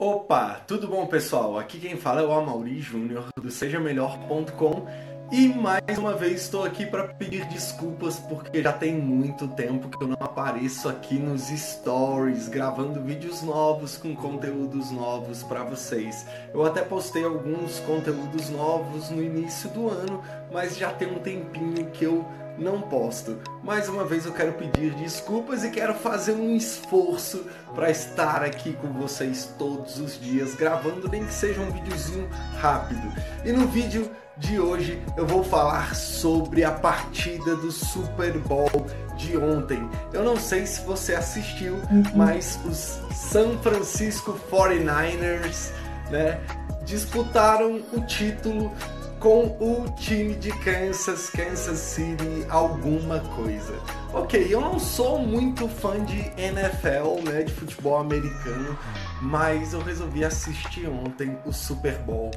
Opa, tudo bom pessoal? Aqui quem fala é o Amauri Júnior do SejaMelhor.com e mais uma vez estou aqui para pedir desculpas porque já tem muito tempo que eu não apareço aqui nos stories gravando vídeos novos com conteúdos novos para vocês. Eu até postei alguns conteúdos novos no início do ano, mas já tem um tempinho que eu não posto. Mais uma vez eu quero pedir desculpas e quero fazer um esforço para estar aqui com vocês todos os dias, gravando nem que seja um videozinho rápido. E no vídeo de hoje eu vou falar sobre a partida do Super Bowl de ontem. Eu não sei se você assistiu, uhum. mas os San Francisco 49ers, né, disputaram o título com o time de Kansas, Kansas City, alguma coisa. Ok, eu não sou muito fã de NFL, né, de futebol americano, mas eu resolvi assistir ontem o Super Bowl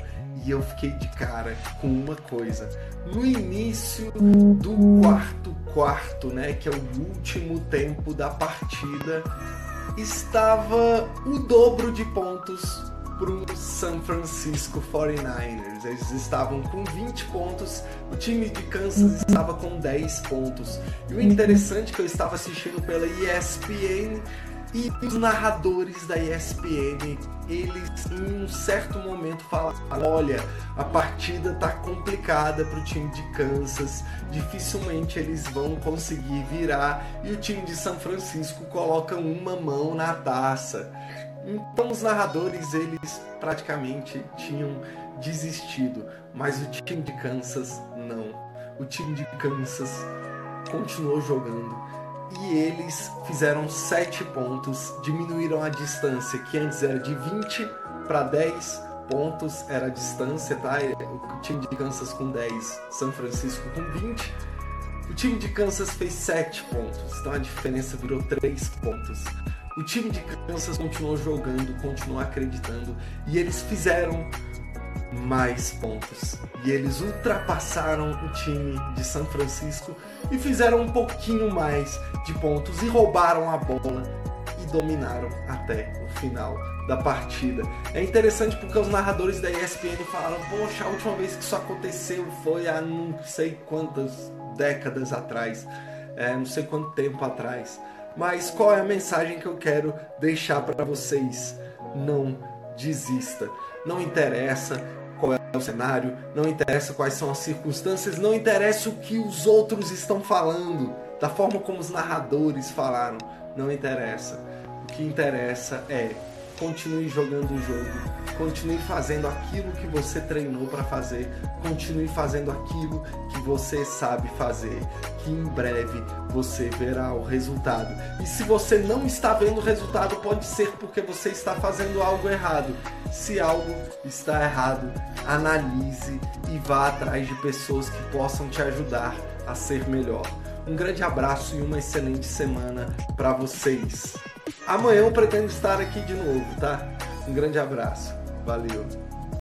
e eu fiquei de cara com uma coisa. No início do quarto quarto, né, que é o último tempo da partida, estava o dobro de pontos para o San Francisco 49ers. Eles estavam com 20 pontos, o time de Kansas estava com 10 pontos. E o interessante é que eu estava assistindo pela ESPN e os narradores da ESPN, eles em um certo momento falaram: olha, a partida tá complicada para o time de Kansas, dificilmente eles vão conseguir virar. E o time de São Francisco coloca uma mão na taça. Então os narradores eles praticamente tinham desistido, mas o time de Kansas não. O time de Kansas continuou jogando e eles fizeram 7 pontos, diminuíram a distância que antes era de 20 para 10 pontos era a distância, tá? O time de Kansas com 10, São Francisco com 20. O time de Kansas fez 7 pontos, então a diferença virou 3 pontos. O time de Kansas continuou jogando, continuou acreditando e eles fizeram mais pontos. E eles ultrapassaram o time de São Francisco e fizeram um pouquinho mais de pontos e roubaram a bola e dominaram até o final da partida. É interessante porque os narradores da ESPN falaram: Poxa, a última vez que isso aconteceu foi há não sei quantas décadas atrás, é, não sei quanto tempo atrás. Mas qual é a mensagem que eu quero deixar para vocês? Não desista. Não interessa qual é o cenário, não interessa quais são as circunstâncias, não interessa o que os outros estão falando, da forma como os narradores falaram, não interessa. O que interessa é continue jogando o jogo, continue fazendo aquilo que você treinou para fazer, continue fazendo aquilo que você sabe fazer, que em breve você verá o resultado. E se você não está vendo o resultado, pode ser porque você está fazendo algo errado. Se algo está errado, analise e vá atrás de pessoas que possam te ajudar a ser melhor. Um grande abraço e uma excelente semana para vocês. Amanhã eu pretendo estar aqui de novo, tá? Um grande abraço. Valeu.